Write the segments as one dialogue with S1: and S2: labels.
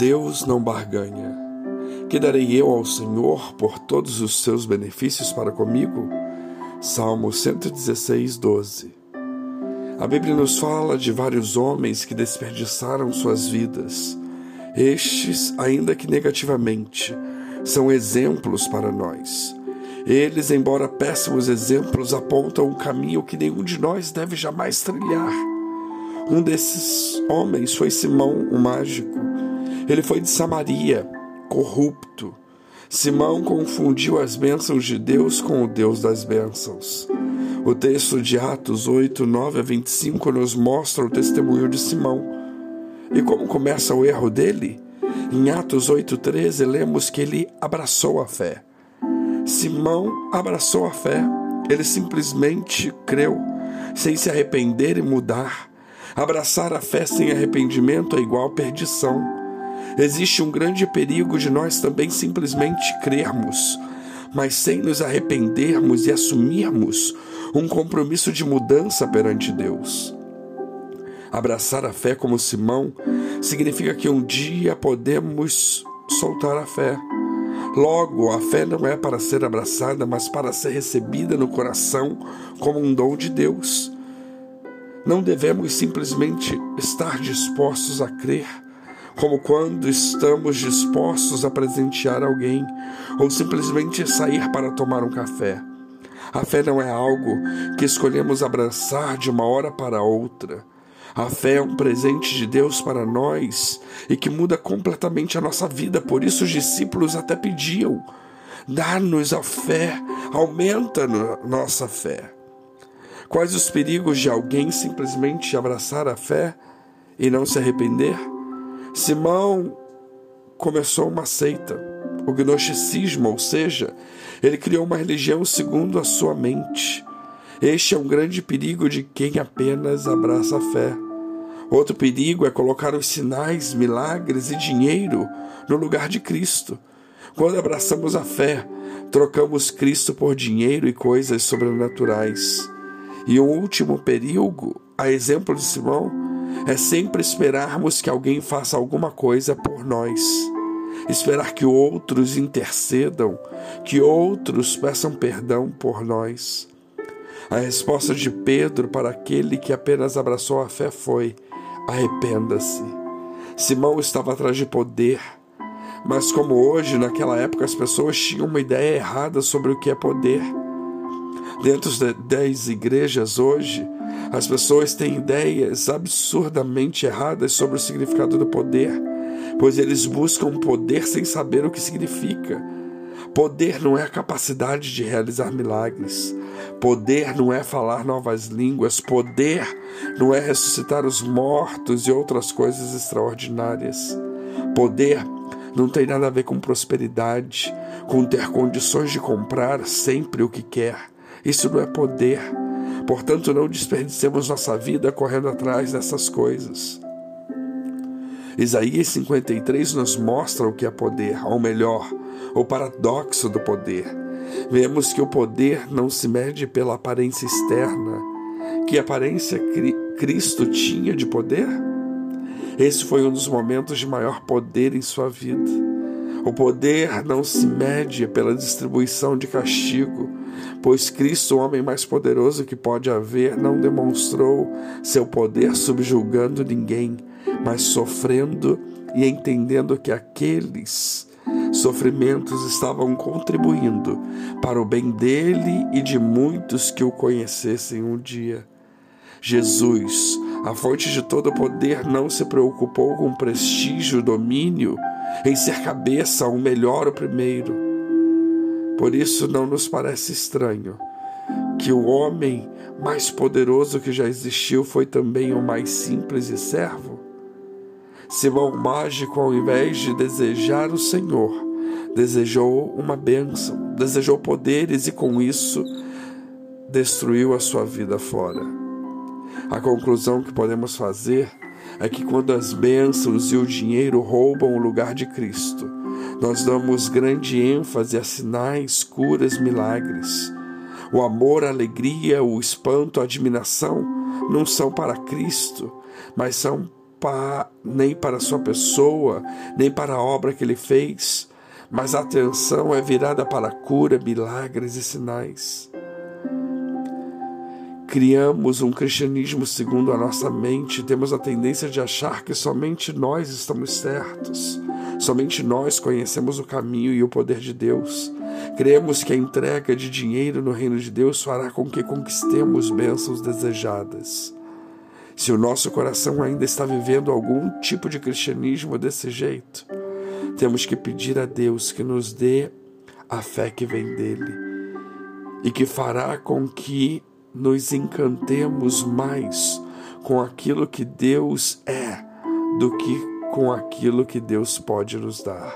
S1: Deus não barganha. Que darei eu ao Senhor por todos os seus benefícios para comigo? Salmo 116, 12. A Bíblia nos fala de vários homens que desperdiçaram suas vidas. Estes, ainda que negativamente, são exemplos para nós. Eles, embora péssimos exemplos, apontam um caminho que nenhum de nós deve jamais trilhar. Um desses homens foi Simão, o mágico. Ele foi de Samaria, corrupto. Simão confundiu as bênçãos de Deus com o Deus das bênçãos. O texto de Atos 8, 9 a 25 nos mostra o testemunho de Simão. E como começa o erro dele? Em Atos 8,13 lemos que ele abraçou a fé. Simão abraçou a fé. Ele simplesmente creu, sem se arrepender e mudar. Abraçar a fé sem arrependimento é igual perdição. Existe um grande perigo de nós também simplesmente crermos, mas sem nos arrependermos e assumirmos um compromisso de mudança perante Deus. Abraçar a fé como Simão significa que um dia podemos soltar a fé. Logo, a fé não é para ser abraçada, mas para ser recebida no coração como um dom de Deus. Não devemos simplesmente estar dispostos a crer, como quando estamos dispostos a presentear alguém ou simplesmente sair para tomar um café. A fé não é algo que escolhemos abraçar de uma hora para outra. A fé é um presente de Deus para nós e que muda completamente a nossa vida. Por isso os discípulos até pediam: dá-nos a fé, aumenta nossa fé. Quais os perigos de alguém simplesmente abraçar a fé e não se arrepender? Simão começou uma seita, o gnosticismo, ou seja, ele criou uma religião segundo a sua mente. Este é um grande perigo de quem apenas abraça a fé. Outro perigo é colocar os sinais, milagres e dinheiro no lugar de Cristo. Quando abraçamos a fé, trocamos Cristo por dinheiro e coisas sobrenaturais. E o último perigo, a exemplo de Simão, é sempre esperarmos que alguém faça alguma coisa por nós. Esperar que outros intercedam, que outros peçam perdão por nós. A resposta de Pedro para aquele que apenas abraçou a fé foi: arrependa-se. Simão estava atrás de poder, mas como hoje, naquela época, as pessoas tinham uma ideia errada sobre o que é poder. Dentro das igrejas hoje, as pessoas têm ideias absurdamente erradas sobre o significado do poder, pois eles buscam poder sem saber o que significa. Poder não é a capacidade de realizar milagres. Poder não é falar novas línguas. Poder não é ressuscitar os mortos e outras coisas extraordinárias. Poder não tem nada a ver com prosperidade, com ter condições de comprar sempre o que quer. Isso não é poder. Portanto, não desperdicemos nossa vida correndo atrás dessas coisas. Isaías 53 nos mostra o que é poder, ou melhor, o paradoxo do poder. Vemos que o poder não se mede pela aparência externa. Que aparência Cristo tinha de poder? Esse foi um dos momentos de maior poder em sua vida. O poder não se mede pela distribuição de castigo, pois Cristo, o homem mais poderoso que pode haver, não demonstrou seu poder subjugando ninguém, mas sofrendo e entendendo que aqueles sofrimentos estavam contribuindo para o bem dele e de muitos que o conhecessem um dia. Jesus, a fonte de todo poder, não se preocupou com prestígio, domínio, em ser cabeça, o melhor, o primeiro. Por isso não nos parece estranho que o homem mais poderoso que já existiu foi também o mais simples e servo. Simão Mágico, ao invés de desejar o Senhor, desejou uma bênção, desejou poderes e com isso destruiu a sua vida fora. A conclusão que podemos fazer é que quando as bênçãos e o dinheiro roubam o lugar de Cristo, nós damos grande ênfase a sinais, curas, milagres. O amor, a alegria, o espanto, a admiração não são para Cristo, mas são nem para a sua pessoa, nem para a obra que ele fez, mas a atenção é virada para cura, milagres e sinais. Criamos um cristianismo segundo a nossa mente, temos a tendência de achar que somente nós estamos certos, somente nós conhecemos o caminho e o poder de Deus. Cremos que a entrega de dinheiro no reino de Deus fará com que conquistemos bênçãos desejadas. Se o nosso coração ainda está vivendo algum tipo de cristianismo desse jeito, temos que pedir a Deus que nos dê a fé que vem dele e que fará com que nos encantemos mais com aquilo que Deus é do que com aquilo que Deus pode nos dar.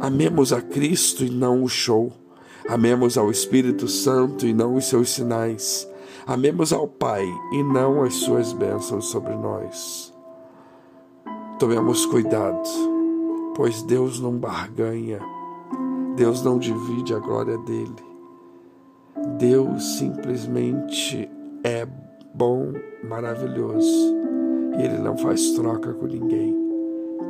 S1: Amemos a Cristo e não o show. Amemos ao Espírito Santo e não os seus sinais. Amemos ao Pai e não as suas bênçãos sobre nós. Tomemos cuidado, pois Deus não barganha, Deus não divide a glória dele. Deus simplesmente é bom, maravilhoso e Ele não faz troca com ninguém.